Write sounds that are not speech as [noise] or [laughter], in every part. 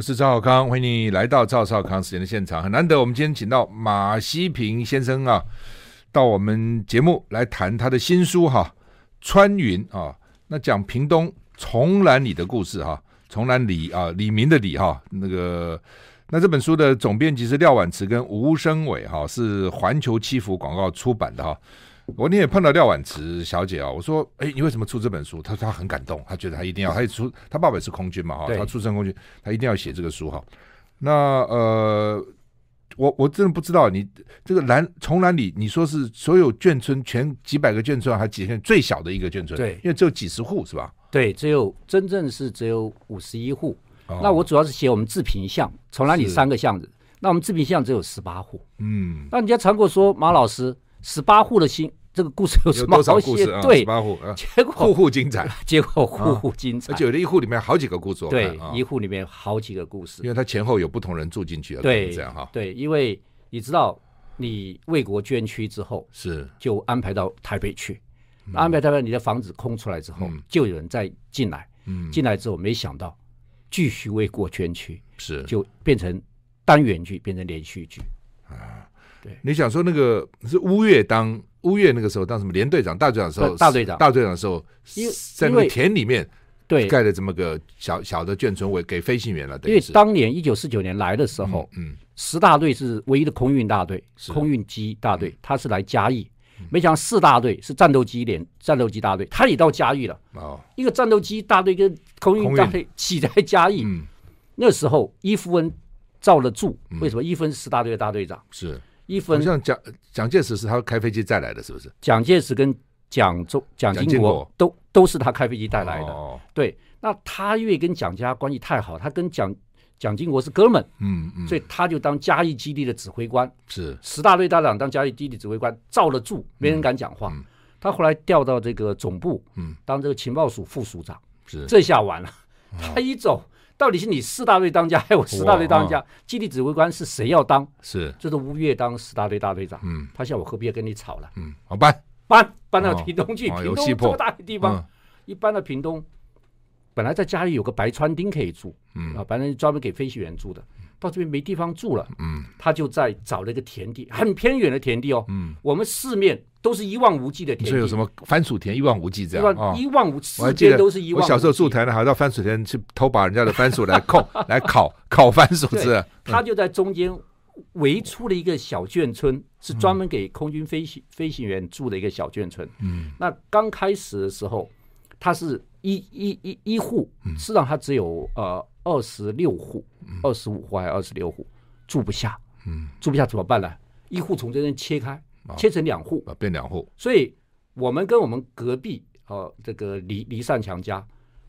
我是赵少康，欢迎你来到赵少康时间的现场。很难得，我们今天请到马西平先生啊，到我们节目来谈他的新书哈、啊，穿云啊，那讲屏东崇兰里的故事哈、啊，崇兰里啊，李明的李哈、那个那这本书的总编辑是廖婉慈跟吴声伟哈，是环球七福广告出版的哈。我那天也碰到廖婉慈小姐啊，我说：“哎，你为什么出这本书？”她说：“她很感动，她觉得她一定要，她出，她爸爸也是空军嘛，哈，她出身空军，她一定要写这个书哈。”那呃，我我真的不知道你这个兰崇兰里，你说是所有眷村全几百个眷村还几千最小的一个眷村？对，因为只有几十户是吧？对，只有真正是只有五十一户。哦、那我主要是写我们自平巷，崇兰里三个巷子，那我们自平巷只有十八户。嗯，那人家常跟我说马老师十八户的心。这个故事有什么好写？对，八户，结果户户精彩，[laughs] 结果户户精彩，而且有的一户里面好几个故事。对，一户里面好几个故事，因为他前后有不同人住进去，对，这样哈。对，因为你知道，你为国捐躯之后，是。就安排到台北去，安排台北，你的房子空出来之后，就有人再进来，进来之后没想到继续为国捐躯，是。就变成单元剧，变成连续剧。啊。对，你想说那个是乌月当。乌月那个时候当什么连队长、大队长的时候，大队长、大队长的时候，在那个田里面对。盖了这么个小小的眷村，为给飞行员了。因为当年一九四九年来的时候，嗯，十大队是唯一的空运大队，空运机大队，他是来嘉义，没想到四大队是战斗机连战斗机大队，他也到嘉义了。哦，一个战斗机大队跟空运大队起在嘉义，那时候伊夫恩罩了住，为什么？伊夫恩是四大队的大队长，是。一分像蒋蒋介石是他开飞机带来的，是不是？蒋介石跟蒋中蒋经国都都是他开飞机带来的。哦、对，那他因为跟蒋家关系太好，他跟蒋蒋经国是哥们，嗯嗯，所以他就当嘉义基地的指挥官，是。十大队大长当嘉义基地指挥官，罩得住，没人敢讲话。嗯嗯、他后来调到这个总部，嗯，当这个情报署副署长，是。这下完了，哦、他一走。到底是你四大队当家，还有十大队当家？基地指挥官是谁要当？是，就是吴越当十大队大队长。嗯，他想我何必要跟你吵了？嗯，好搬搬搬到屏东去。屏东这么大的地方，一搬到屏东，本来在家里有个白川町可以住，嗯啊，反正专门给飞行员住的。到这边没地方住了，嗯，他就在找了一个田地，很偏远的田地哦。嗯，我们四面。都是一望无际的田，所以有什么番薯田一望无际这样一望无际，四边都是一望无际。我小时候住台南，还到番薯田去偷把人家的番薯来控 [laughs] 来烤烤番薯吃。他就在中间围出了一个小眷村，是专门给空军飞行飞行员住的一个小眷村。嗯，那刚开始的时候，他是一一一一户，实际上他只有呃二十六户，二十五户还是二十六户住不下。嗯，住不下怎么办呢？一户从这边切开。切成两户啊，变两户。所以，我们跟我们隔壁哦，这个离离善强家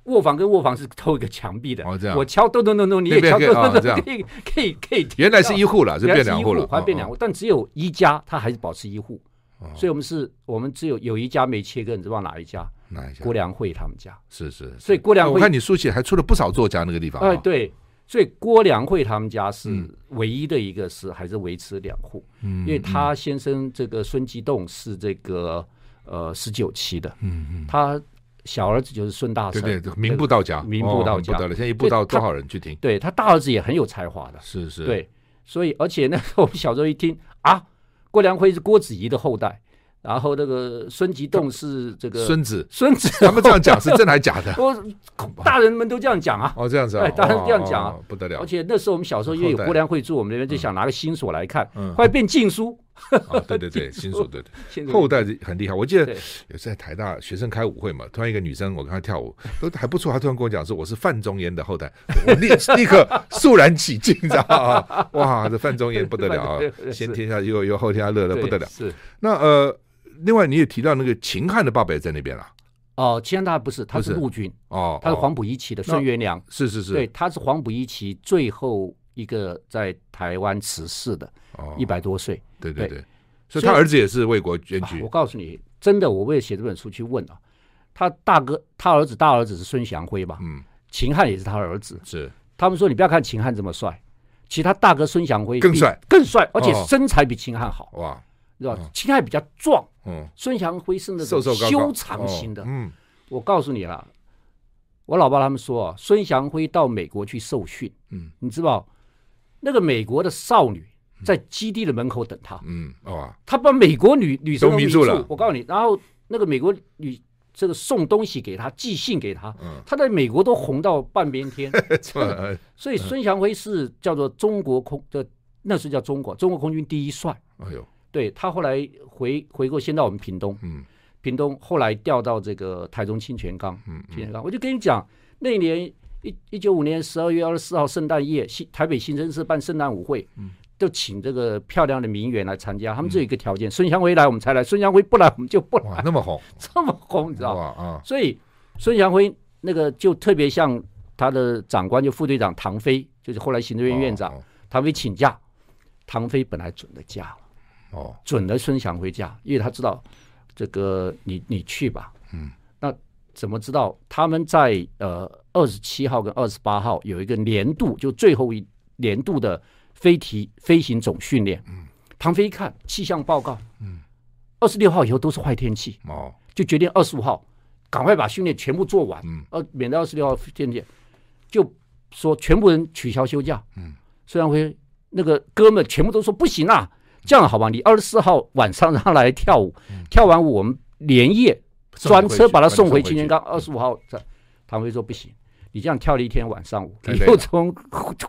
卧房跟卧房是透一个墙壁的。哦，这样。我敲咚咚咚咚，你也敲咚咚咚，可以可以可以。原来是一户了，是变两户了，还变两户，但只有一家，他还是保持一户。所以我们是，我们只有有一家没切割，你知道哪一家？哪一家？郭良慧他们家。是是。所以郭良慧，我看你书写还出了不少作家那个地方。哎，对。所以郭良慧他们家是唯一的一个是还是维持两户，嗯，因为他先生这个孙吉栋是这个呃十九期的，嗯嗯，他小儿子就是孙大圣，对对，名不道家，名不道家，不得了，现在一步到多少人去听？对他大儿子也很有才华的，是是，对，所以而且那时候我们小时候一听啊，郭良慧是郭子仪的后代。然后那个孙吉栋是这个孙子，孙子他们这样讲是真的还是假的？[laughs] 我大人们都这样讲啊。哦，这样子啊，大人这样讲啊，不得了。而且那时候我们小时候因为有郭良会住我们那边，就想拿个新锁来看，后来变禁书。对对 [laughs] 对，新锁对对。后代很厉害，我记得有次在台大学生开舞会嘛，突然一个女生我跟她跳舞都还不错，她突然跟我讲说我是范仲淹的后代，我立 [laughs] 立刻肃然起敬，你知道吗？哇，这范仲淹不得了啊，先天下又又后天下乐的不得了。是那呃。另外，你也提到那个秦汉的爸爸也在那边了。哦，秦汉他不是，他是陆军哦，他是黄埔一期的孙元良。是是是，对，他是黄埔一期最后一个在台湾辞世的，一百多岁。对对对，所以他儿子也是为国捐躯。我告诉你，真的，我为了写这本书去问啊，他大哥，他儿子大儿子是孙祥辉吧？嗯，秦汉也是他儿子。是，他们说你不要看秦汉这么帅，其实他大哥孙祥辉更帅，更帅，而且身材比秦汉好。哇！是吧？秦汉比较壮，嗯，孙祥辉是那种修长型的。嗯，我告诉你了，我老爸他们说啊，孙祥辉到美国去受训，嗯，你知道那个美国的少女在基地的门口等他，嗯，哇，他把美国女女生都迷住了。我告诉你，然后那个美国女这个送东西给他，寄信给他，嗯，他在美国都红到半边天。[laughs] [laughs] 所以孙祥辉是叫做中国空的，那是叫中国中国空军第一帅。哎呦，对他后来回回过，先到我们屏东，嗯。屏东后来调到这个台中清泉岗，嗯，清泉岗，我就跟你讲，那一年一一九五年十二月二十四号圣诞夜，新台北新生市办圣诞舞会，嗯，就请这个漂亮的名媛来参加，他们只有一个条件，孙祥辉来我们才来，孙祥辉不来我们就不来，那么红，[laughs] 这么红，你知道吗？啊，所以孙祥辉那个就特别像他的长官，就副队长唐飞，就是后来行政院院长，唐飞请假，唐飞本来准的假，哦，准了孙祥回家，因为他知道。这个你你去吧，嗯，那怎么知道他们在呃二十七号跟二十八号有一个年度就最后一年度的飞题飞行总训练？嗯，唐飞一看气象报告，嗯，二十六号以后都是坏天气，哦，就决定二十五号赶快把训练全部做完，嗯，呃，免得二十六号天气，就说全部人取消休假，嗯，孙祥辉那个哥们全部都说不行啊。这样好吧，你二十四号晚上让他来跳舞，嗯、跳完舞我们连夜专车把他送回清泉岗。二十五号，这唐飞说不行，你这样跳了一天晚上舞，你又从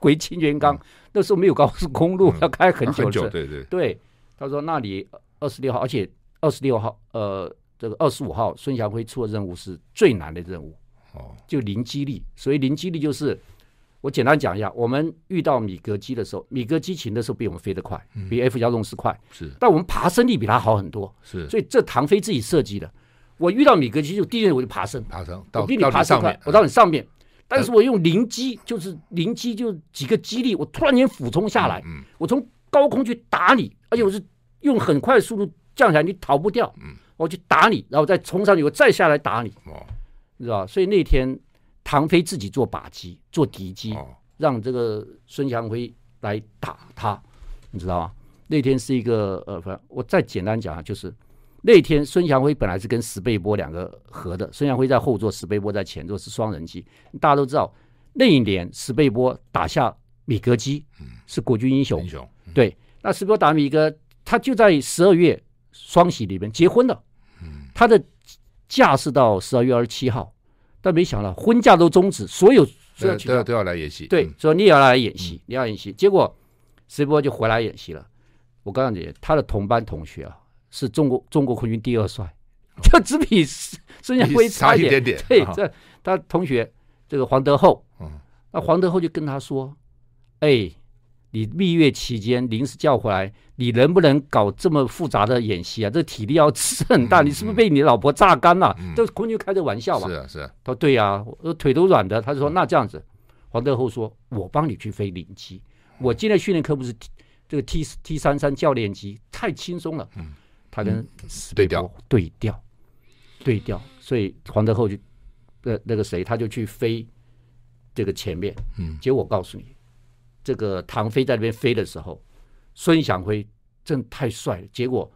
回清泉岗，嗯、那时候没有高速公路，嗯、要开很久，很久。对对对，他说那你二十六号，而且二十六号，呃，这个二十五号，孙祥辉出的任务是最难的任务，哦，就零激励，所以零激励就是。我简单讲一下，我们遇到米格机的时候，米格机勤的时候比我们飞得快，嗯、比 F 幺洞四快。是，但我们爬升力比它好很多。是，所以这唐飞自己设计的。我遇到米格机就第一我就爬升，爬升，我比你爬升快，我到你上面。但是我用零机，就是零机就几个机力，我突然间俯冲下来，嗯嗯、我从高空去打你，而且我是用很快的速度降下来，你逃不掉。嗯、我去打你，然后再冲上去，我再下来打你，哦、知道吧？所以那天。唐飞自己做靶机，做敌机，哦、让这个孙祥辉来打他，你知道吗？那天是一个呃，我再简单讲啊，就是那天孙祥辉本来是跟石贝波两个合的，孙祥辉在后座，石贝波在前座，是双人机。大家都知道，那一年石贝波打下米格机，是国军英雄。英雄嗯、对，那石贝波打米格，他就在十二月双喜里面结婚了。嗯、他的假是到十二月二十七号。但没想到婚嫁都终止，所有都要都要都要来演戏。对，说你也要来演戏，你要演戏。结果石波就回来演戏了。我告诉你，他的同班同学啊，是中国中国空军第二帅，就只比孙家辉差一点点。对，这他同学这个黄德厚，那黄德厚就跟他说：“哎。”你蜜月期间临时叫回来，你能不能搞这么复杂的演习啊？这体力要吃很大，嗯、你是不是被你老婆榨干了？这、嗯、空军开的玩笑嘛？是啊，是啊。他说对呀、啊，我腿都软的。他就说那这样子，黄德厚说，我帮你去飞零机。我今天训练科不是这个 T T 三三教练机，太轻松了。嗯，他跟对调对调对调，所以黄德厚就那那个谁，他就去飞这个前面。嗯，结果我告诉你。这个唐飞在那边飞的时候，孙祥辉真太帅了。结果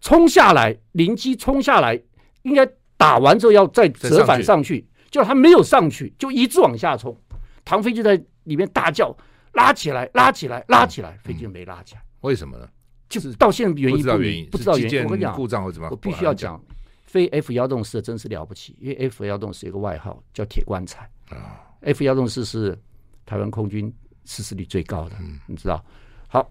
冲下来，灵机冲下来，应该打完之后要再折返上去，就他没有上去，就一直往下冲。唐飞就在里面大叫：“拉起来，拉起来，拉起来！”飞机没拉起来，为什么呢？就是到现在原因不明，不知道原因。我跟你讲，故障或怎么？我必须要讲，飞 F 幺洞四真是了不起，因为 F 幺洞四有个外号叫“铁棺材”。啊 F 幺洞四是台湾空军。失事率最高的，你知道？好，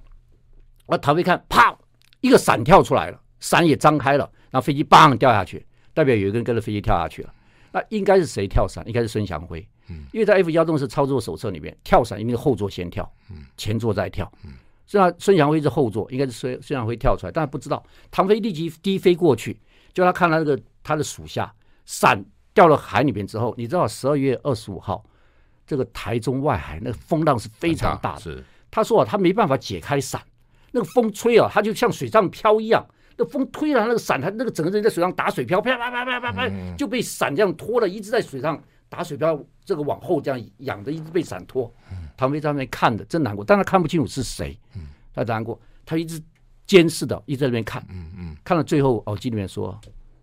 我唐飞看，啪，一个伞跳出来了，伞也张开了，然后飞机砰掉下去，代表有一个人跟着飞机跳下去了。那应该是谁跳伞？应该是孙祥辉。嗯，因为在 F 幺洞是操作手册里面，跳伞一定是后座先跳，前座再跳。嗯，虽然孙祥辉是后座，应该是孙孙祥辉跳出来，但是不知道。唐飞立即低飞过去，就他看到那个他的属下伞掉了海里面之后，你知道十二月二十五号。这个台中外海那个风浪是非常大的。是，他说啊，他没办法解开伞，那个风吹啊，他就像水上漂一样。那风推了那个伞，他那个整个人在水上打水漂，啪啪啪啪啪啪，就被伞这样拖了，一直在水上打水漂，这个往后这样仰着，一直被伞拖。唐飞在那边看的真难过，但他看不清楚是谁。他难过，他一直监视的，一直在那边看。看到最后，耳机里面说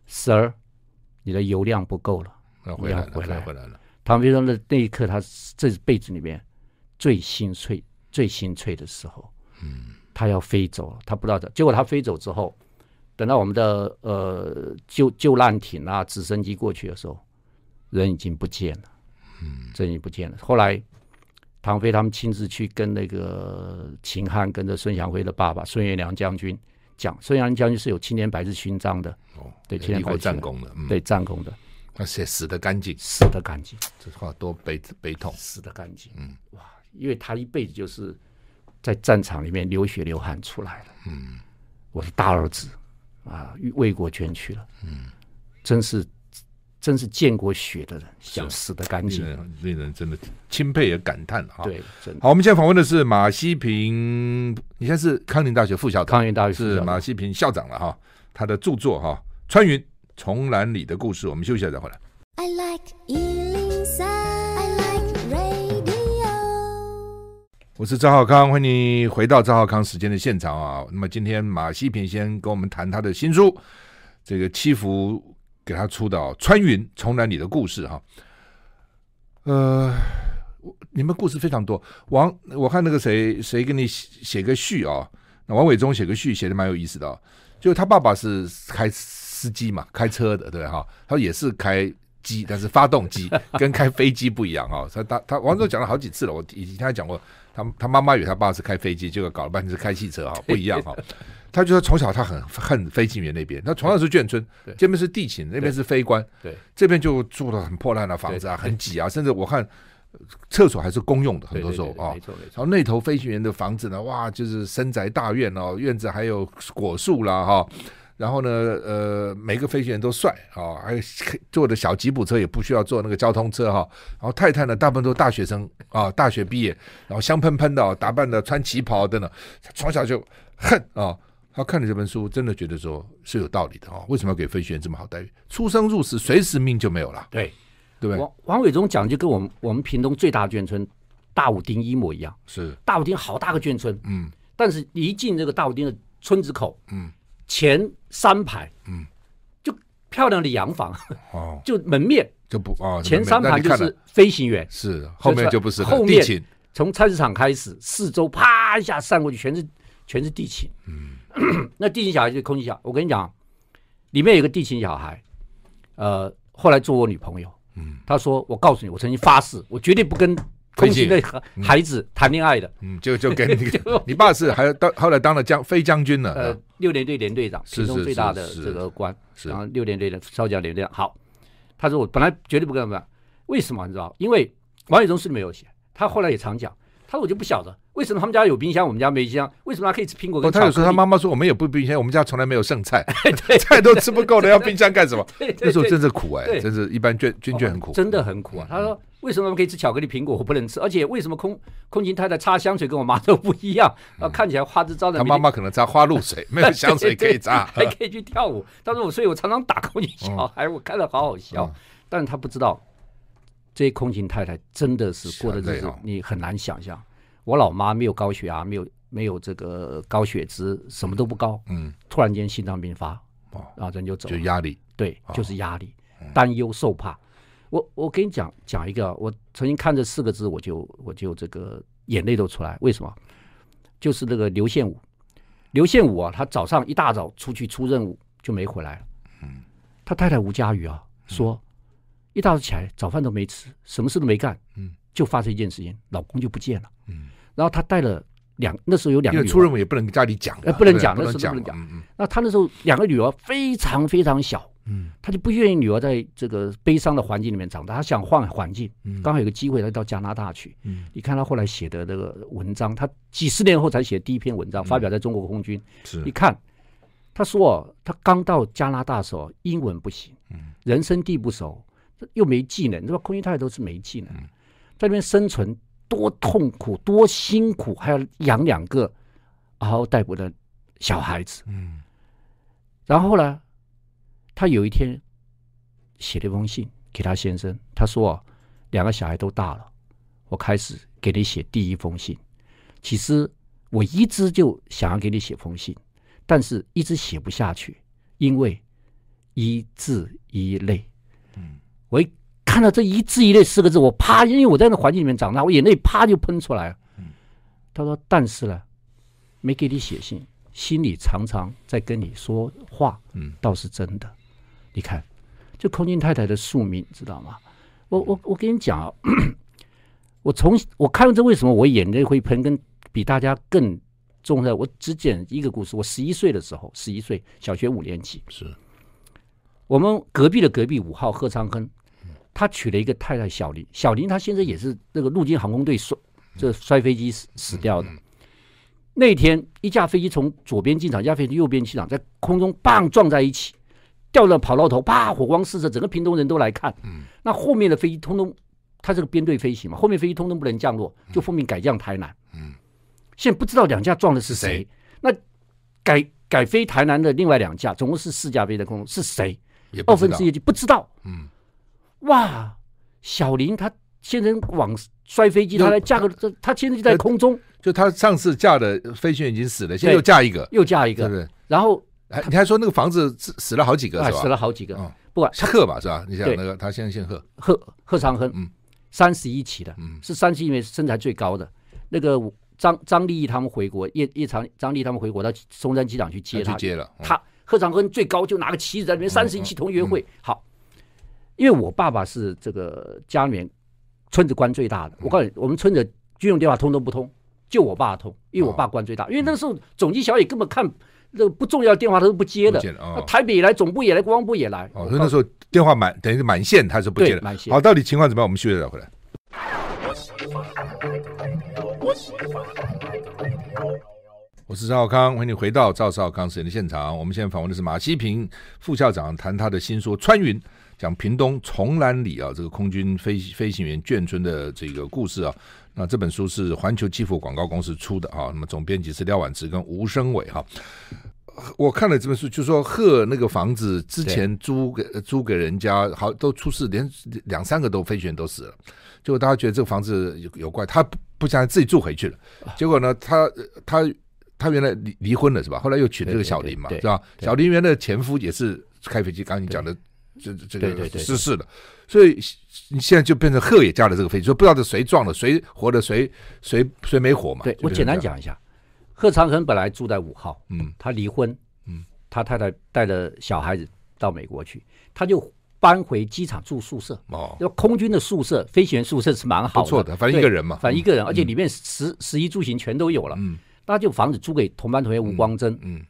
：“Sir，你的油量不够了。”回来了，回来回来了。唐飞说那那一刻，他这辈子里面最心碎、最心碎的时候。嗯，他要飞走了，他不知道的。结果他飞走之后，等到我们的呃救救难艇啊、直升机过去的时候，人已经不见了。嗯，人已经不见了。后来唐飞他们亲自去跟那个秦汉，跟着孙祥辉的爸爸孙元良将军讲，孙元良将军是有青年白日勋章的。哦，对，青年白日战功的，对战功的。他写死的干净，死的干净，这话多悲悲痛，死的干净。嗯，哇，因为他一辈子就是。在战场里面流血流汗出来了，嗯，我的大儿子啊，为国捐躯了，嗯，真是真是见过血的人，想死的干净，令人真的钦佩也感叹啊。对，真的。好，我们现在访问的是马西平，你现在是康宁大学副校长，康宁大学是马西平校长了哈。他的著作哈《穿云重览里的故事》，我们休息一下再回来。I like 103, I like radio 我是赵浩康，欢迎你回到赵浩康时间的现场啊。那么今天马西平先跟我们谈他的新书，这个七福给他出的《穿云重览里的故事》哈。呃，你们故事非常多。王，我看那个谁谁给你写写个序啊？那王伟忠写个序写的蛮有意思的啊。就他爸爸是开司机嘛，开车的对哈，他也是开。机，但是发动机 [laughs] 跟开飞机不一样啊！他他他王总讲了好几次了，我以前他讲过，他他妈妈以为他爸是开飞机，结果搞了半天是开汽车啊，[laughs] 不一样哈。他就说从小他很恨飞行员那边，他从小是眷村，这边是地勤，那边是飞官，对，这边就住的很破烂的房子啊，很挤啊，甚至我看厕所还是公用的，很多时候啊。没错没错。然后那头飞行员的房子呢，哇，就是深宅大院哦，院子还有果树啦哈。然后呢，呃，每个飞行员都帅啊、哦，还有坐的小吉普车也不需要坐那个交通车哈、哦。然后太太呢，大部分都是大学生啊、哦，大学毕业，然后香喷喷的、哦，打扮的穿旗袍等等。从小就恨啊、哦，他看了这本书，真的觉得说是有道理的啊、哦。为什么要给飞行员这么好待遇？出生入死，随时命就没有了。对，对不对？王王伟忠讲就跟我们我们屏东最大的眷村大武丁一模一样。是大武丁好大个眷村，嗯，但是一进这个大武丁的村子口，嗯。前三排，嗯，就漂亮的洋房，哦，[laughs] 就门面。就不哦，前三排就是飞行员，是后面就不是后面，从菜市场开始，四周啪一下散过去，全是全是地勤，嗯，[clears throat] 那地勤小孩就是空气小，我跟你讲，里面有个地勤小孩，呃，后来做我女朋友，嗯，他说，我告诉你，我曾经发誓，我绝对不跟。空勤的孩子谈恋爱的，嗯，就就跟 [laughs] 你，你爸是还当后来当了将飞将军了，呃，六连队连队长，其中最大的这个官，然后六连队的少将连队长。好，他说我本来绝对不跟他们，为什么你知道？因为王伟忠是没有写，他后来也常讲，他说我就不晓得。为什么他们家有冰箱，我们家没冰箱？为什么他可以吃苹果？他有时候他妈妈说我们也不冰箱，我们家从来没有剩菜 [laughs] [laughs] 菜都吃不够了，要冰箱干什么？那时候真是苦哎，真是一般卷军卷很苦，真的很苦啊。他说为什么我们可以吃巧克力、苹果，我不能吃？而且为什么空空勤太太擦香水跟我妈都不一样？啊，看起来花枝招展。他妈妈可能擦花露水，[laughs] 没有香水可以擦，还可以去跳舞。他说我，所以我常常打空勤小孩，我看了好好笑。但是他不知道，这些空勤太太真的是过的日子，你很难想象。我老妈没有高血压，没有没有这个高血脂，什么都不高。嗯，突然间心脏病发，哦，然后人就走了。就压力，对，就是压力，担忧受怕。我我跟你讲讲一个，我曾经看这四个字，我就我就这个眼泪都出来。为什么？就是那个刘宪武，刘宪武啊，他早上一大早出去出任务就没回来了。嗯，他太太吴佳瑜啊说，一大早起来早饭都没吃，什么事都没干。嗯，就发生一件事情，老公就不见了。嗯。然后他带了两，那时候有两个女儿，出任务也不能跟家里讲，呃，不能讲，那时候不能讲。那他那时候两个女儿非常非常小，嗯，他就不愿意女儿在这个悲伤的环境里面长大，他想换环境。刚好有个机会，他到加拿大去。嗯，你看他后来写的那个文章，他几十年后才写第一篇文章，发表在中国空军。是，你看，他说他刚到加拿大的时候，英文不行，嗯，人生地不熟，又没技能，你说空军太太都是没技能，在那边生存。多痛苦，多辛苦，还要养两个嗷嗷待哺的小孩子。嗯，然后呢，他有一天写了一封信给他先生，他说啊：“两个小孩都大了，我开始给你写第一封信。其实我一直就想要给你写封信，但是一直写不下去，因为一字一泪。嗯，我一看到这一字一泪四个字，我啪，因为我在那环境里面长大，我眼泪啪就喷出来了。他说：“但是呢，没给你写信，心里常常在跟你说话，嗯，倒是真的。你看，这空军太太的宿命，知道吗？我我我跟你讲啊，[clears throat] 我从我看到这为什么我眼泪会喷，跟比大家更重要。我只讲一个故事。我十一岁的时候，十一岁，小学五年级，是我们隔壁的隔壁五号贺昌亨，他娶了一个太太小林，小林他现在也是那个陆军航空队摔。”这摔飞机死死掉的那天，一架飞机从左边进场，一架飞机右边进场，在空中棒撞在一起，掉了跑道头，啪，火光四射，整个屏东人都来看。那后面的飞机通通，它这个编队飞行嘛，后面飞机通通不能降落，就奉命改降台南。现在不知道两架撞的是谁。那改改飞台南的另外两架，总共是四架飞的空中，是谁？二分之一就不知道。嗯，哇，小林他。先生往摔飞机，他来架个这，他现在就在空中。就他上次架的飞行员已经死了，现在又架一个，又架一个，对不对？然后你还说那个房子死死了好几个是吧？死了好几个，不管贺吧是吧？你想那个他现在姓贺，贺贺长亨，嗯，三十一期的，嗯，是三十一名身材最高的。那个张张立义他们回国，叶叶长张立他们回国到松山机场去接他，去接了。他贺长亨最高就拿个旗子在那边，三十一期同学会好。因为我爸爸是这个家里面。村子官最大的，我告诉你，我们村子军用电话通都不通，就我爸通，因为我爸官最大。因为那时候总机小野根本看那个不重要的电话他都不接的，台北也来，总部也来，国防部也来。哦，所以那时候电话满等于是满线，他是不接的。满线。好，到底情况怎么样？我们继续再回来。我是赵少康，欢迎你回到赵少康时间的现场。我们现在访问的是马西平副校长，谈他的新书《穿云》。讲屏东崇兰里啊，这个空军飞飞行员眷村的这个故事啊，那这本书是环球基辅广告公司出的啊，那么总编辑是廖婉慈跟吴生伟哈。我看了这本书，就说贺那个房子之前租给租给人家，好都出事，连两三个都飞行员都死了，结果大家觉得这个房子有有怪，他不不想自己住回去了，结果呢，他他他原来离离婚了是吧？后来又娶了这个小林嘛，是吧？小林原来的前夫也是开飞机，刚刚你讲的。这这个失事了，所以你现在就变成贺也加了这个飞机，说不知道是谁撞了，谁活的，谁谁谁没活嘛？对，我简单讲一下，贺长恒本来住在五号，嗯，他离婚，嗯，他太太带着小孩子到美国去，他就搬回机场住宿舍哦，因为空军的宿舍，飞行员宿舍是蛮好的，不错的，反正一个人嘛，反正一个人，而且里面食食衣住行全都有了，嗯，那就房子租给同班同学吴光珍，嗯，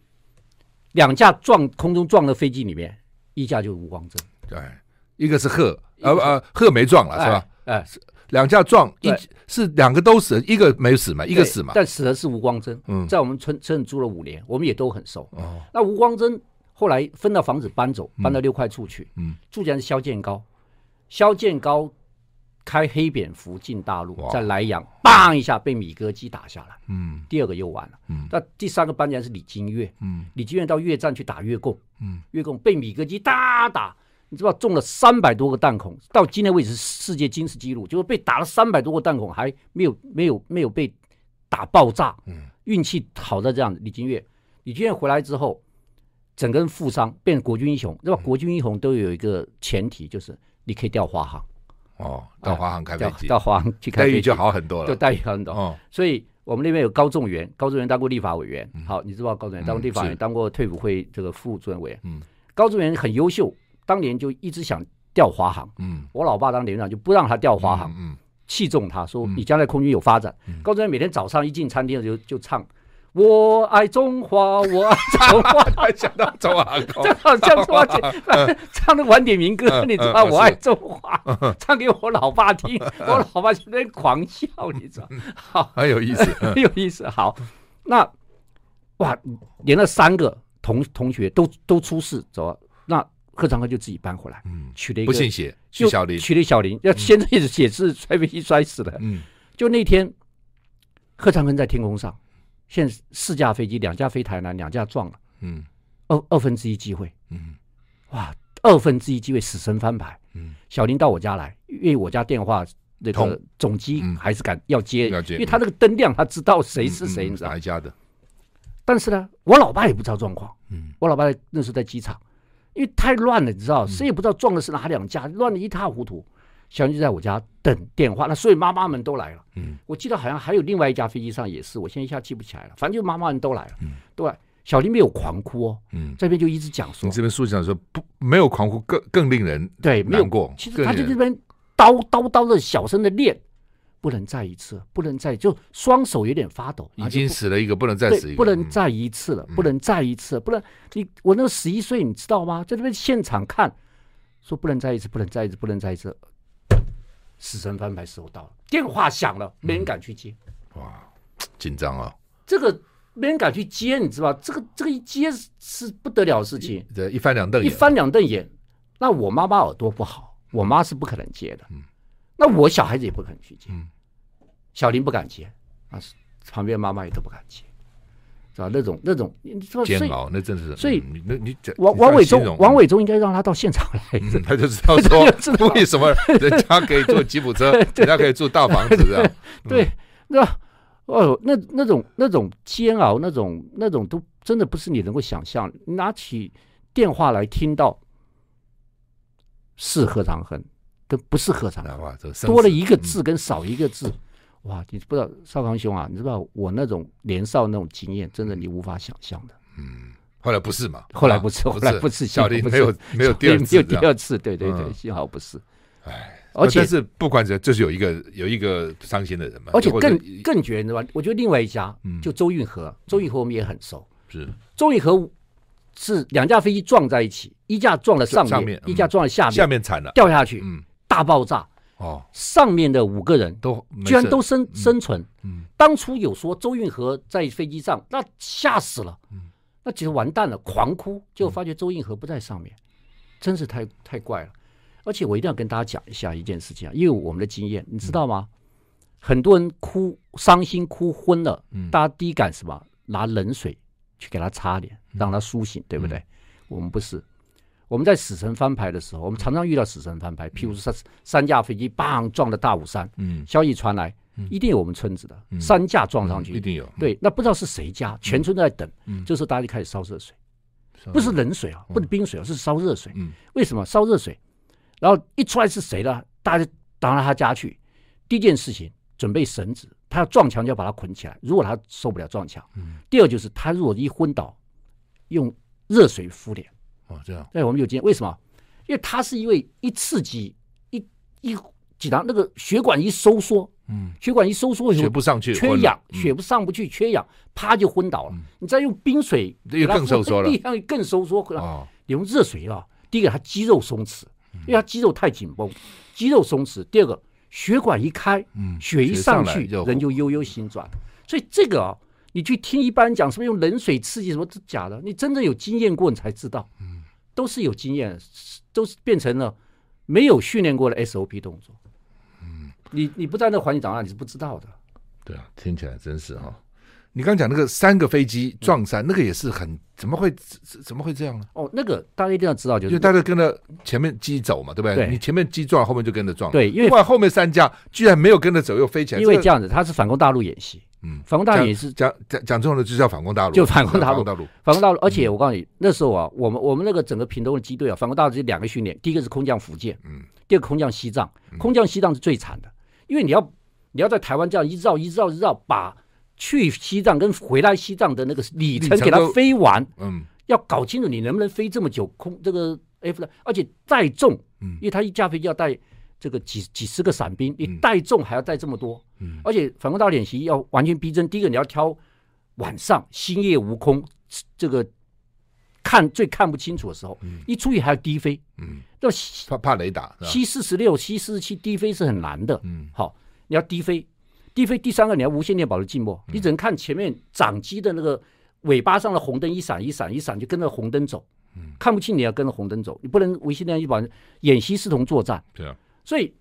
两架撞空中撞的飞机里面。一架就是吴光珍，对，一个是贺，呃呃，贺没撞了是吧？哎，两架撞，一是两个都死，一个没死嘛，一个死嘛，但死的是吴光真。嗯，在我们村村住了五年，我们也都很熟。哦，那吴光真后来分到房子搬走，搬到六块处去。嗯，住家是肖建高，肖建高。开黑蝙蝠进大陆，在莱阳，砰一下被米格机打下来。嗯，第二个又完了。嗯，那第三个班长是李金岳。嗯，李金岳到越战去打越共。嗯，越共被米格机打打，你知道中了三百多个弹孔，到今天为止是世界军事纪录，就是被打了三百多个弹孔还没有没有没有被打爆炸。嗯，运气好在这样。李金岳，李金岳回来之后，整个人负伤，变成国军英雄。那么国军英雄都有一个前提，就是你可以调华航。哦，到华航开飞机，到华航去开飞机，待遇就好很多了，就待遇好很多。哦，所以我们那边有高仲元，高仲元当过立法委员。好，你知道高仲元当过立法委员，当过退伍会这个副主任委员。嗯，高仲元很优秀，当年就一直想调华航。嗯，我老爸当连长就不让他调华航。嗯，器重他说你将来空军有发展。高仲元每天早上一进餐厅就就唱。我爱中华，我爱中华，还想到中华，正好像中华姐 [laughs] 唱的晚点民歌，[laughs] 你知道？我爱中华，唱给我老爸听，[laughs] 我老爸就在狂笑，你知道？好，很有意思，很有意思。好，那哇，连了三个同同学都都出事，走，那贺长亨就自己搬回来，嗯娶了一个不姓谢，许小林，娶了小林，要现在也是也是摔飞机摔死的。嗯，就那天，贺长亨在天空上。现在四架飞机，两架飞台南，两架撞了。嗯，二二分之一机会。嗯，哇，二分之一机会死神翻牌。嗯，小林到我家来，因为我家电话那个总机还是敢要接，要接，因为他那个灯亮，他知道谁是谁，你知道哪一家的？但是呢，我老爸也不知道状况。嗯，我老爸那时候在机场，因为太乱了，你知道，谁也不知道撞的是哪两架，乱的一塌糊涂。小林就在我家等电话，那所以妈妈们都来了。嗯，我记得好像还有另外一架飞机上也是，我现在一下记不起来了。反正就妈妈们都来了。嗯，对，小林没有狂哭哦。嗯，这边就一直讲说，你这边书记讲说不没有狂哭更更令人对难过。其实他就这边叨叨叨的小声的练。不能再一次，不能再就双手有点发抖，已经死了一个，不能再死一个，不能再一次了，不能再一次，不能你我那个十一岁，你知道吗？在这边现场看，说不能再一次，不能再一次，不能再一次，死神翻牌时候到了，电话响了，没人敢去接，哇，紧张啊！这个没人敢去接，你知道吧？这个这个一接是不得了的事情，对，一翻两瞪眼，一翻两瞪眼。那我妈妈耳朵不好，我妈是不可能接的，嗯那我小孩子也不可能去接，嗯小林不敢接，啊，旁边妈妈也都不敢接，是吧？那种那种，煎熬，那真是。所以那你王王伟忠，王伟忠应该让他到现场来，他就知道 [laughs] 说为什么人家可以坐吉普车，[laughs] 人家可以住大房子，这样。对，那哦，那那种那种煎熬，那种那种都真的不是你能够想象。拿起电话来，听到是何长恒，跟不是何长恒，多了一个字跟少一个字。哇，你不知道少康兄啊，你知道我那种年少那种经验，真的你无法想象的。嗯，后来不是嘛？[laughs] 后来不是，后来不是。小林没有 [laughs] 没有第二次，没有第二次，对对对，幸好不是。哎，而且是不管怎样，就是有一个有一个伤心的人嘛。而且更更绝，你知道吗？我觉得另外一家，就周运河，周运河我们也很熟。是周运河是两架飞机撞在一起，一架撞了上面，一架撞了下面，下面惨了，掉下去，嗯大爆炸。哦，上面的五个人都居然都生生存。嗯，当初有说周运河在飞机上，那吓死了。嗯，那其实完蛋了，狂哭，结果发觉周运河不在上面，真是太太怪了。而且我一定要跟大家讲一下一件事情啊，因为我们的经验，你知道吗？很多人哭伤心哭昏了，大家第一感什么？拿冷水去给他擦脸，让他苏醒，对不对？我们不是。我们在死神翻牌的时候，我们常常遇到死神翻牌。譬如说，三三架飞机砰撞了大武山，嗯，消息传来，一定有我们村子的三架撞上去，一定有。对，那不知道是谁家，全村都在等。这时候大家就开始烧热水，不是冷水啊，不是冰水啊，是烧热水。为什么烧热水？然后一出来是谁呢？大家就挡到他家去。第一件事情，准备绳子，他要撞墙就要把他捆起来。如果他受不了撞墙，第二就是他如果一昏倒，用热水敷脸。哦，这样。对，我们有经验。为什么？因为它是因为一刺激，一一几堂那个血管一收缩，嗯，血管一收缩以后，血不上去，缺氧，血不上不去，缺氧，啪就昏倒了。你再用冰水，又更收缩了，[laughs] 力量更收缩。哦，你用热水啊，第一个它肌肉松弛，因为它肌肉太紧绷，肌肉松弛。第二个血管一开，嗯，血一上去，人就悠悠醒转。所以这个啊，你去听一般人讲什么用冷水刺激什么，这假的。你真正有经验过，你才知道。嗯。都是有经验，都是变成了没有训练过的 SOP 动作。嗯，你你不在那环境长大，你是不知道的。对啊，听起来真是哈。你刚刚讲那个三个飞机撞山，嗯、那个也是很怎么会怎么会这样呢？哦，那个大家一定要知道，就是就大家跟着前面机走嘛，对不对？对，你前面机撞，后面就跟着撞。对，因为后面三架居然没有跟着走，又飞起来。因为这样子，它是反攻大陆演习。嗯，反攻大陆也是讲讲讲中了，就叫反攻大陆，就反攻大陆，反攻大陆。而且我告诉你，那时候啊，我们我们那个整个屏东的机队啊，反攻大陆就两个训练，第一个是空降福建，嗯，第二个空降西藏。空降西藏是最惨的，因为你要你要在台湾这样一绕一绕一绕，把去西藏跟回来西藏的那个里程给它飞完，嗯，要搞清楚你能不能飞这么久空这个 F 的，而且载重，嗯，因为它一架飞机要带。这个几几十个伞兵，你带重还要带这么多，嗯，而且反攻大陆演习要完全逼真。第一个你要挑晚上星夜无空，这个看最看不清楚的时候，一出去还要低飞，嗯，要怕怕雷达。C 四十六、C 四十七低飞是很难的，嗯，好，你要低飞，低飞。第三个你要无线电保持静默，你只能看前面掌机的那个尾巴上的红灯一闪一闪一闪，就跟着红灯走，嗯，看不清你要跟着红灯走，你不能无线电一保演习视同作战，对啊。所以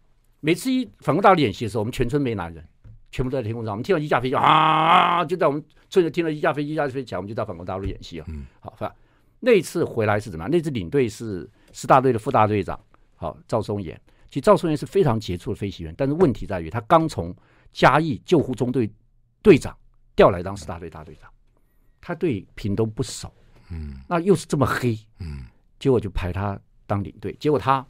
每次一反攻大陆演习的时候，我们全村没男人，全部都在天空上。我们听到一架飞机啊，就在我们村里听到一架飞机一架飞机起来，我们就到反攻大陆演习啊。嗯，好，反那一次回来是怎么样？那次领队是师大队的副大队长，好，赵松岩。其实赵松岩是非常杰出的飞行员，但是问题在于他刚从嘉义救护中队队长调来当师大队大队长，他对屏东不熟，嗯，那又是这么黑，嗯，结果就排他当领队，结果他。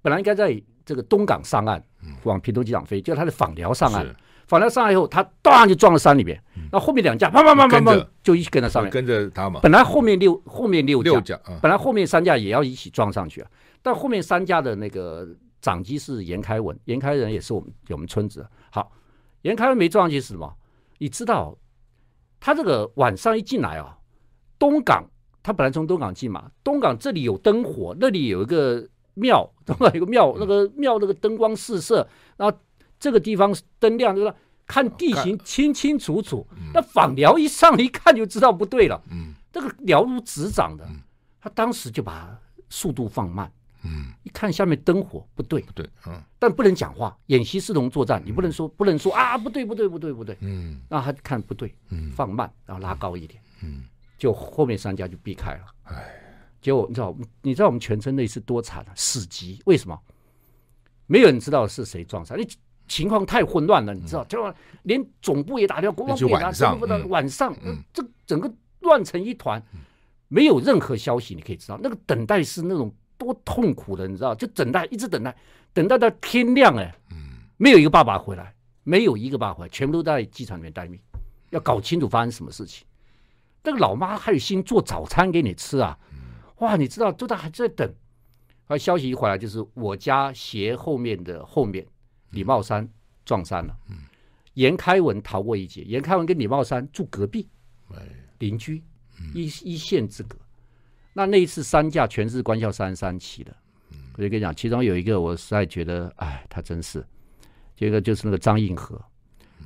本来应该在这个东港上岸，往平东机场飞，就他的访寮上岸。枋寮上岸以后，他当就撞到山里面。那后面两架砰砰砰砰砰，就一起跟他上面，跟着他嘛。本来后面六后面六架，本来后面三架也要一起撞上去啊。但后面三架的那个长机是严开文，严开人也是我们我们村子。好，严开文没撞上去是什么？你知道，他这个晚上一进来啊，东港他本来从东港进嘛，东港这里有灯火，那里有一个庙，对吧有个庙，那个庙那个灯光四射，然后这个地方灯亮，就是看地形清清楚楚。那访寮一上一看就知道不对了，嗯，这个了如指掌的，他当时就把速度放慢。嗯，一看下面灯火不对，不对，嗯，但不能讲话，演习视同作战，你不能说，不能说啊，不对，不对，不对，不对，嗯，那他看不对，嗯，放慢，然后拉高一点，嗯，就后面三家就避开了，哎，结果你知道，你知道我们全村那次多惨啊，死机，为什么？没有人知道是谁撞上，因为情况太混乱了，你知道，就连总部也打电话，国防部也打电话，晚上，嗯，这整个乱成一团，没有任何消息，你可以知道，那个等待是那种。多痛苦的，你知道？就等待，一直等待，等待到天亮哎，没有一个爸爸回来，没有一个爸爸回来，全部都在机场里面待命，要搞清楚发生什么事情。那个老妈还有心做早餐给你吃啊？哇，你知道，都在还在等。而消息一回来，就是我家斜后面的后面，李茂山撞山了。嗯严开文逃过一劫，严开文跟李茂山住隔壁，邻居，一一线之隔。那那一次三架全是官校三十三期的，我就跟你讲，其中有一个我实在觉得，哎，他真是，这个就是那个张应和，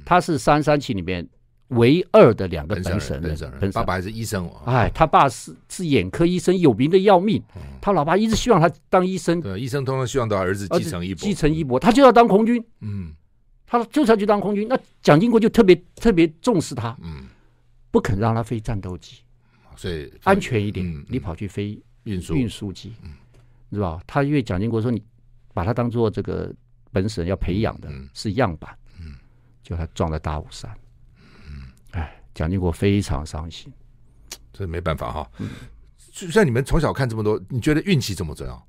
他是三十三期里面唯二的两个本省人，本爸爸还是医生，哎，他爸是是眼科医生，有名的要命，他老爸一直希望他当医生，对，医生通常希望他儿子继承衣钵，继承衣钵，他就要当空军，嗯，他就是要去当空军，那蒋经国就特别特别重视他，嗯，不肯让他飞战斗机。所以安全一点，嗯、你跑去飞运输运输。机，嗯、是吧？他因为蒋经国说你把他当做这个本省要培养的是样板，嗯，就他撞在大武山，蒋经国非常伤心，[tsk] 这没办法哈。嗯，就像你们从小看这么多，你觉得运气这么重要，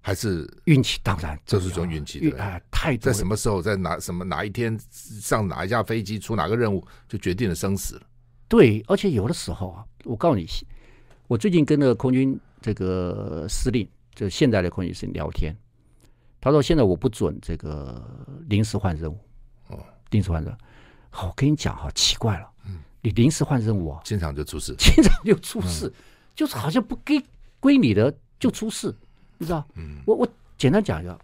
还是运气？当然，这是种运气，哎，太在什么时候，在哪什么哪一天上哪一架飞机出哪个任务，就决定了生死了。对，而且有的时候啊，我告诉你，我最近跟那个空军这个司令，就现在的空军司令聊天，他说现在我不准这个临时换任务，哦，临时换任务，好，我跟你讲哈，奇怪了，嗯，你临时换任务啊，经常就出事，经常就出事，嗯、就是好像不归归你的就出事，你知道？嗯，我我简单讲一下，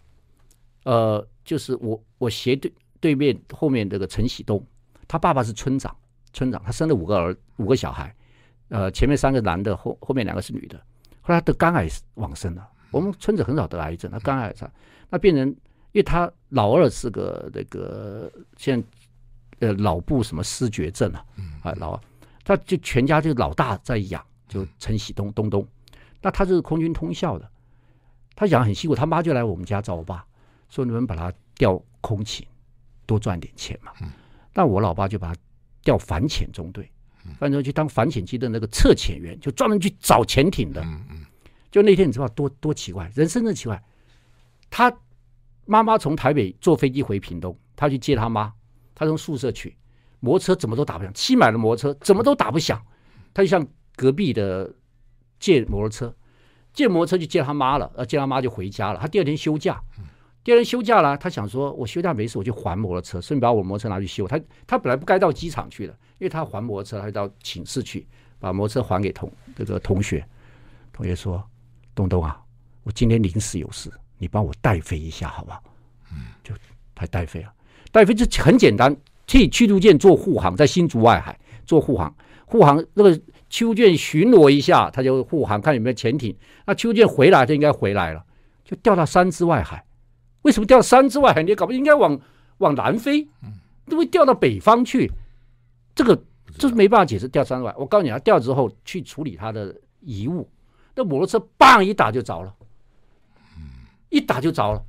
呃，就是我我斜对对面后面这个陈喜东，他爸爸是村长。村长他生了五个儿五个小孩，呃，前面三个男的，后后面两个是女的。后来他得肝癌往生了。我们村子很少得癌症，他肝癌上，那病人，因为他老二是个那个现在呃脑部什么失觉症啊，啊老，他就全家就老大在养，就陈喜东东东。那他是空军通校的，他养很辛苦，他妈就来我们家找我爸，说你们把他调空勤，多赚点钱嘛。那我老爸就把他。调反潜中队，反正去当反潜机的那个测潜员，就专门去找潜艇的。就那天你知道多多奇怪，人生的奇怪。他妈妈从台北坐飞机回屏东，他去接他妈，他从宿舍去，摩托车怎么都打不响，新买的摩托车怎么都打不响，他就向隔壁的借摩托车，借摩托车就借他妈了，呃，借他妈就回家了。他第二天休假。第二天休假了，他想说：“我休假没事，我就还摩托车，顺便把我摩托车拿去修。”他他本来不该到机场去的，因为他还摩托车，他就到寝室去把摩托车还给同这个同学。同学说：“东东啊，我今天临时有事，你帮我代飞一下，好不好？”嗯，就他代飞了。代飞就很简单，替驱逐舰做护航，在新竹外海做护航。护航那个驱逐舰巡逻一下，他就护航，看有没有潜艇。那驱逐舰回来就应该回来了，就掉到三芝外海。为什么掉三芝外海？你搞不应该往往南飞，都会掉到北方去。这个这是没办法解释。掉三芝外，我告诉你啊，掉之后去处理他的遗物，那摩托车棒一打就着了，一打就着了。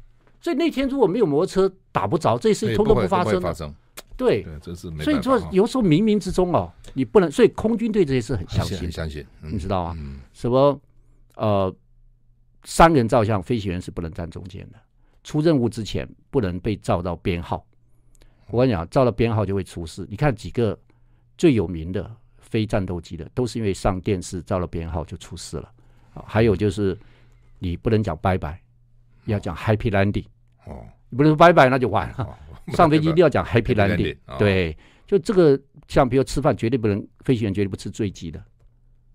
所以那天如果没有摩托车打不着，这事情通通不发生。发生对，对，这是没。所以说有时候冥冥之中哦，你不能。所以空军对这些事很相信，很相信，你知道吗？什么呃，三个人照相，飞行员是不能站中间的。出任务之前不能被照到编号。我跟你讲，照到编号就会出事。你看几个最有名的非战斗机的，都是因为上电视照了编号就出事了。还有就是你不能讲拜拜，要讲 Happy Landing。哦，你不能说拜拜那就完了。哦、[laughs] 上飞机一定要讲 [laughs] Happy Landing。对，就这个，像比如吃饭绝对不能，飞行员绝对不吃醉鸡的。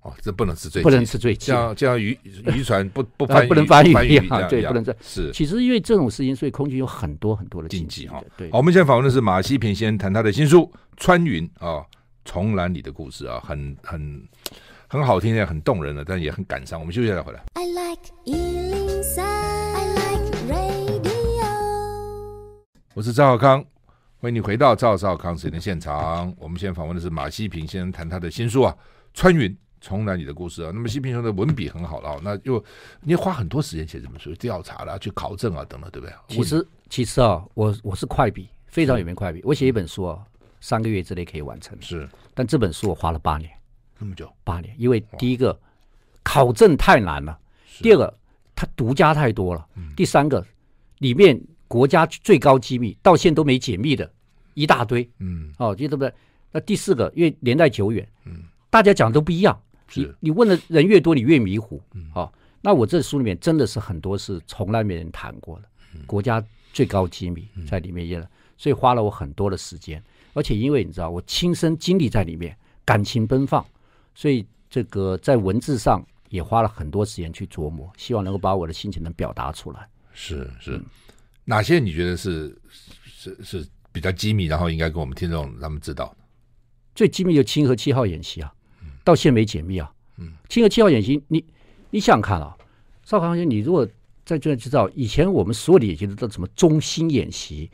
哦，这不能吃坠，不能吃醉鸡，像像渔渔船不不 [laughs] 翻不能翻译一样，对，不能这是。其实因为这种事情，所以空军有很多很多的禁忌哈。对，好，我们现在访问的是马西平先生，谈他的新书《穿云》啊，重蓝里的故事啊，很很很好听，也很动人的，但也很感伤。我们休息一下再回来。I like 我是赵少康，欢迎你回到赵少康时间的现场。我们现在访问的是马西平先生，谈他的新书啊，《穿云》。重来你的故事啊，那么西平兄的文笔很好了，那又你花很多时间写这本书，调查了、去考证啊，等等，对不对？其实其实啊，我我是快笔，非常有名快笔。我写一本书啊，三个月之内可以完成。是，但这本书我花了八年，那么久？八年，因为第一个考证太难了，第二个它独家太多了，第三个里面国家最高机密到现在都没解密的一大堆。嗯，哦，就对不对？那第四个，因为年代久远，嗯，大家讲的都不一样。你你问的人越多，你越迷糊。嗯、哦，那我这书里面真的是很多是从来没人谈过的，国家最高机密在里面也了，所以花了我很多的时间。而且因为你知道，我亲身经历在里面，感情奔放，所以这个在文字上也花了很多时间去琢磨，希望能够把我的心情能表达出来。是是、嗯，哪些你觉得是是是比较机密，然后应该跟我们听众他们知道？最机密就清河七号演习啊。到现在没解密啊！嗯，清河七号演习，你你想想看啊，邵康先生，你如果在这知道，以前我们所有的演习都什么中心演习、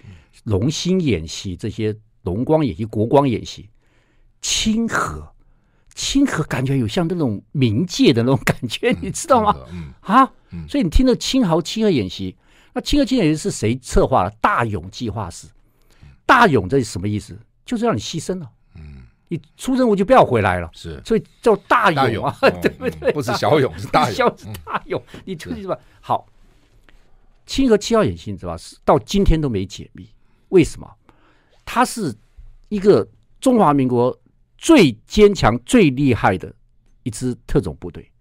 龙兴演习这些龙光演习、国光演习，清河，清河感觉有像那种冥界的那种感觉，嗯、你知道吗？嗯啊，嗯、所以你听到清豪七号演习，那清河七号是谁策划的？大勇计划是，大勇这是什么意思？就是让你牺牲了。你出任务就不要回来了，是，所以叫大勇啊，勇 [laughs] 对不对？不是小勇，是大勇，[laughs] 是大勇。你出去是吧？好，清河七号演习你知道吧？是到今天都没解密，为什么？它是一个中华民国最坚强、最厉害的一支特种部队，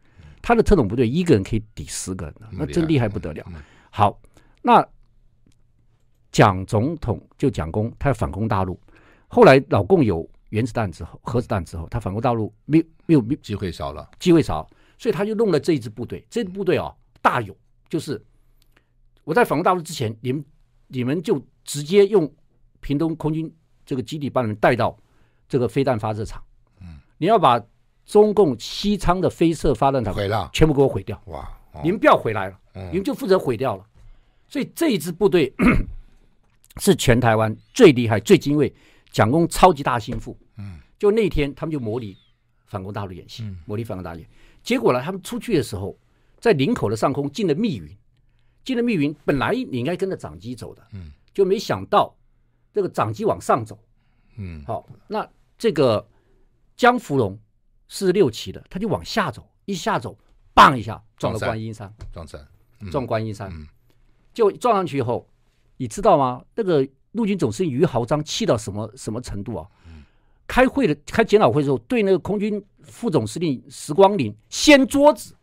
他的特种部队一个人可以抵十个人，那真厉害不得了。好，那蒋总统就蒋公，他要反攻大陆，后来老共有。原子弹之后，核子弹之后，他反攻大陆没有没有没机会少了，机会少，所以他就弄了这一支部队。这支部队哦，大勇，就是我在反攻大陆之前，你们你们就直接用屏东空军这个基地把你们带到这个飞弹发射场。嗯，你要把中共西昌的飞射发弹场毁了，全部给我毁掉。哇，哦、你们不要回来了，嗯、你们就负责毁掉了。所以这一支部队 [coughs] 是全台湾最厉害、最精锐。蒋公超级大心腹，嗯，就那天他们就模拟反攻大陆演习，嗯、模拟反攻大陆演。结果呢，他们出去的时候，在林口的上空进了密云，进了密云，本来你应该跟着长机走的，嗯，就没想到这个长机往上走，嗯，好，那这个江芙蓉四十六期的，他就往下走，一下走，棒一下撞了观音山，撞山，嗯、撞观音山，嗯、就撞上去以后，你知道吗？那个。陆军总司令于豪章气到什么什么程度啊？开会的开检讨会的时候，对那个空军副总司令石光林掀桌子。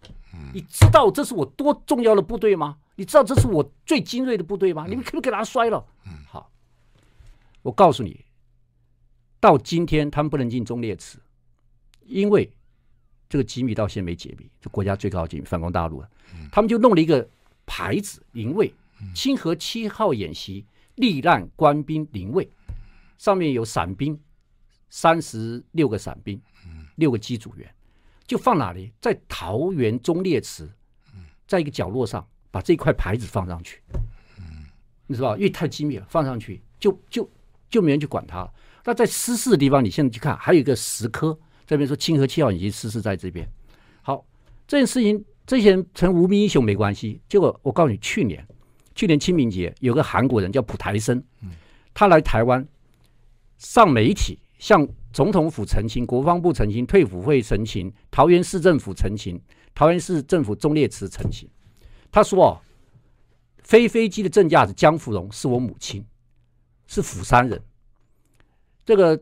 你知道这是我多重要的部队吗？你知道这是我最精锐的部队吗？你们可不可以给他摔了？好，我告诉你，到今天他们不能进忠烈祠，因为这个机密到现在没解密，这国家最高机密反攻大陆了。他们就弄了一个牌子，灵位清河七号演习。罹难官兵灵位，上面有伞兵，三十六个伞兵，六个机组员，就放哪里？在桃园忠烈祠，在一个角落上把这块牌子放上去，你知道？因为太机密了，放上去就就就没人去管它了。那在失事的地方，你现在去看，还有一个石刻，这边说清河七号已经失事在这边。好，这件事情这些人成无名英雄没关系。结果我告诉你，去年。去年清明节，有个韩国人叫朴台生，他来台湾上媒体，向总统府澄清、国防部澄清、退辅会澄清、桃园市政府澄清、桃园市政府忠烈祠澄清。他说：“哦，飞飞机的正驾驶江芙蓉是我母亲，是釜山人。这个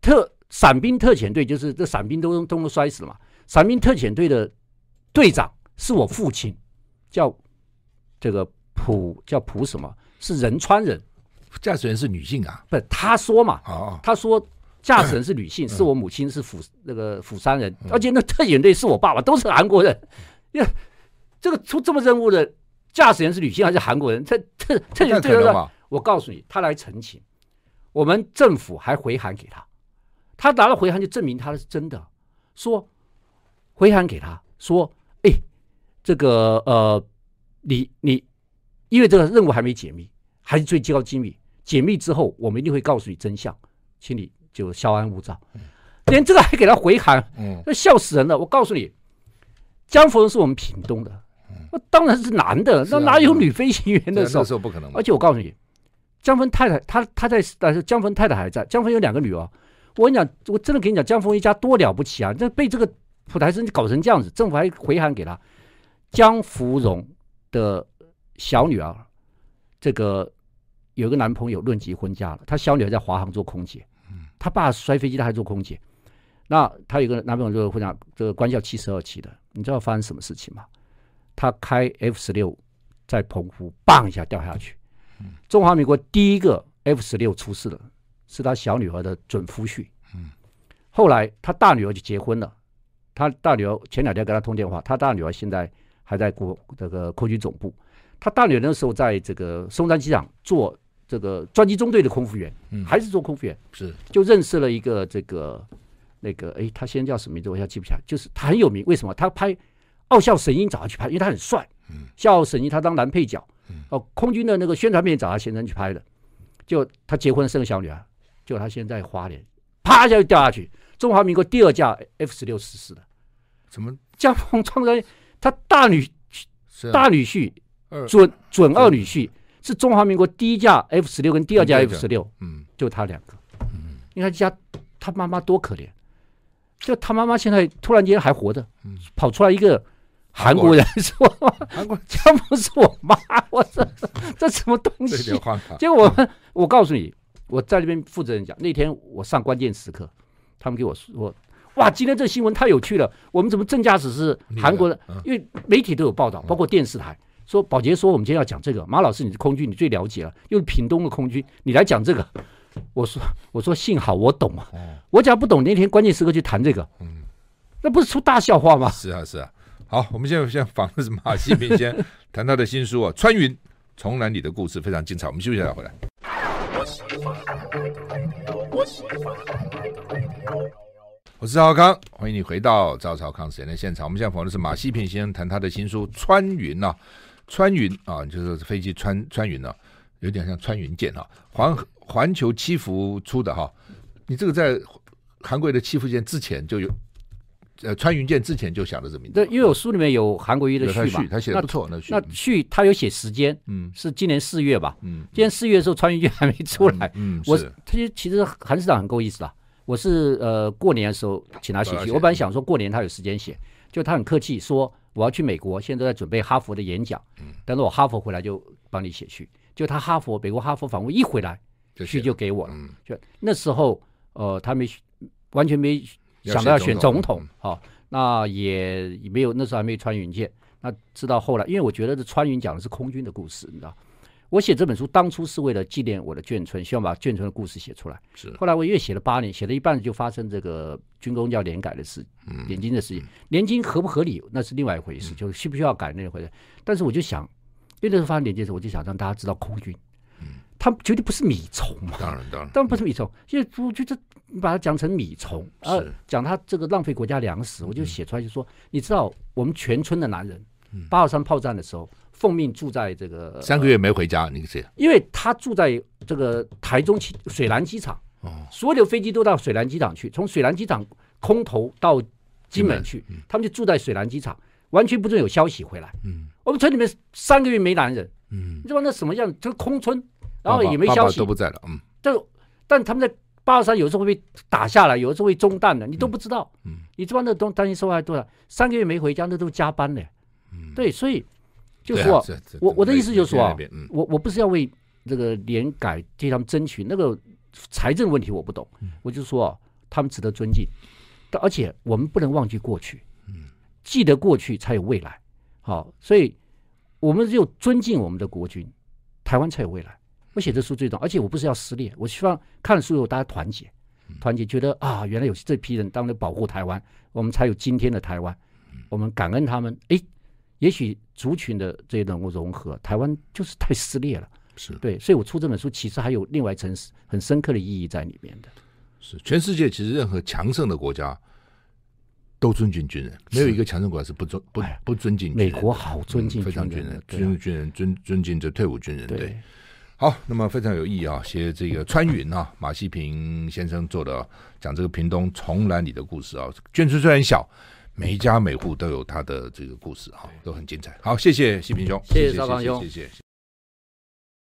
特伞兵特遣队就是这伞兵都都都摔死了嘛。伞兵特遣队的队长是我父亲，叫这个蒲叫普什么？是仁川人。驾驶员是女性啊？不是，他说嘛。哦。他说驾驶员是女性，是我母亲，是釜那个釜山人，而且那特遣队是我爸爸，都是韩国人。[laughs] 呀这个出这么任务的驾驶员是女性还是韩国人？这这这这个，我告诉你，他来澄清。我们政府还回函给他，他拿了回函就证明他是真的，说回函给他说，哎，这个呃，你你，因为这个任务还没解密，还是最高机密，解密之后我们一定会告诉你真相，请你就稍安勿躁。连这个还给他回函，那笑死人了。我告诉你，江芙蓉是我们屏东的，那当然是男的，那哪有女飞行员的时候？那时候不可能。而且我告诉你。江峰太太，他他在，但是江峰太太还在。江峰有两个女儿，我跟你讲，我真的跟你讲，江峰一家多了不起啊！这被这个普台生搞成这样子，政府还回函给他。江芙蓉的小女儿，这个有个男朋友论及婚嫁了，她小女儿在华航做空姐，她爸摔飞机，她还做空姐。那她有个男朋友就是婚嫁，这个官校七十二期的，你知道发生什么事情吗？他开 F 十六在澎湖，砰一下掉下去。中华民国第一个 F 十六出事的是他小女儿的准夫婿。嗯，后来他大女儿就结婚了。他大女儿前两天跟他通电话，他大女儿现在还在国这个空军总部。他大女儿那时候在这个松山机场做这个专机中队的空服员，嗯还是做空服员。是就认识了一个这个那个哎，他现在叫什么名字？我现在记不起来。就是他很有名，为什么？他拍《傲笑神鹰》找他去拍，因为他很帅。嗯，《笑傲神鹰》他当男配角。嗯哦，空军的那个宣传片找他先生去拍的，就他结婚生个小女儿，就他现在花莲，啪一下就掉下去。中华民国第二架 F 十六失事的，怎么？江峰创造他大女大女婿准准二女婿是中华民国第一架 F 十六跟第二架 F 十六，嗯，就他两个，嗯，你看家他妈妈多可怜，就他妈妈现在突然间还活着，嗯。跑出来一个。韩国人。说：“韩国江不是我妈，我这 [laughs] 这什么东西？”结果我我告诉你，我在那边负责人讲，那天我上关键时刻，他们给我说：“哇，今天这新闻太有趣了！我们怎么正驾驶是韩国的？因为媒体都有报道，包括电视台说，宝杰说我们今天要讲这个。马老师，你是空军，你最了解了，又是屏东的空军，你来讲这个。我说我说幸好我懂啊，我假如不懂，那天关键时刻去谈这个，嗯，那不是出大笑话吗？是啊，是啊。”好，我们现在现在访的是马西平先谈他的新书啊，《穿云从南里的故事》非常精彩。我们休息一下，回来。我是赵少康，欢迎你回到赵少康时间的现场。我们现在访的是马西平先生谈他的新书《穿云》啊，穿云啊，就是飞机穿穿云啊，有点像穿云箭啊。环环球七福出的哈、啊，你这个在韩国的七福舰之前就有。呃，穿云箭之前就想的这名字，对，因为我书里面有韩国瑜的序嘛，他写的不错，那序，那序他有写时间，嗯，是今年四月吧，嗯，今年四月的时候穿云箭还没出来，嗯，我他其实韩市长很够意思的，我是呃过年的时候请他写序，我本来想说过年他有时间写，就他很客气说我要去美国，现在在准备哈佛的演讲，嗯，等到我哈佛回来就帮你写序，就他哈佛美国哈佛访问一回来，序就给我了，就那时候呃他没完全没。想到要选总统，好、哦，那也没有，那时候还没有穿云箭。那直到后来，因为我觉得这穿云讲的是空军的故事，你知道，我写这本书当初是为了纪念我的眷村，希望把眷村的故事写出来。是。后来我越写了八年，写了一半就发生这个军工要联改的事，联金的事情。联金合不合理那是另外一回事，就是需不需要改那回事。但是我就想，因为那时候发生联金的时候，我就想让大家知道空军。他绝对不是米虫嘛，当然当然，当然 [laughs] 不是米虫。因为我觉得你把它讲成米虫，啊，讲他这个浪费国家粮食，我就写出来就说，你知道我们全村的男人，八二三炮战的时候奉命住在这个三个月没回家，你是？因为他住在这个台中水兰机场，哦所有的飞机都到水兰机场去，从水兰机场空投到金门去，他们就住在水兰机场，完全不准有消息回来。嗯，我们村里面三个月没男人，嗯，你知道那什么样？就是空村。然后也没消息，都不在了。嗯，就但他们在八二三有时候会被打下来，有的时候会中弹的，你都不知道。嗯，你知道那东担心受害多少？三个月没回家，那都加班的。嗯，对，所以就是说，我我的意思就是说啊，我我不是要为这个联改替他们争取那个财政问题，我不懂。我就说他们值得尊敬，而且我们不能忘记过去，记得过去才有未来。好，所以我们只有尊敬我们的国军，台湾才有未来。我写这书最重要，而且我不是要撕裂，我希望看了书以后大家团结，团结觉得啊，原来有这批人当年保护台湾，我们才有今天的台湾。我们感恩他们，哎，也许族群的这种融合，台湾就是太撕裂了，是对，所以我出这本书其实还有另外一层很深刻的意义在里面的。是全世界其实任何强盛的国家都尊敬军人，没有一个强盛国家是不尊不不尊敬军人。美国好尊敬军人，嗯、非常军人，尊军人尊尊敬这退伍军人，对。好，那么非常有意义啊！写这个川云啊，[laughs] 马西平先生做的讲这个屏东重峦里的故事啊，卷数虽然小，每一家每户都有他的这个故事哈，都很精彩。好，谢谢西平兄，谢谢赵康兄，谢谢。谢谢谢谢。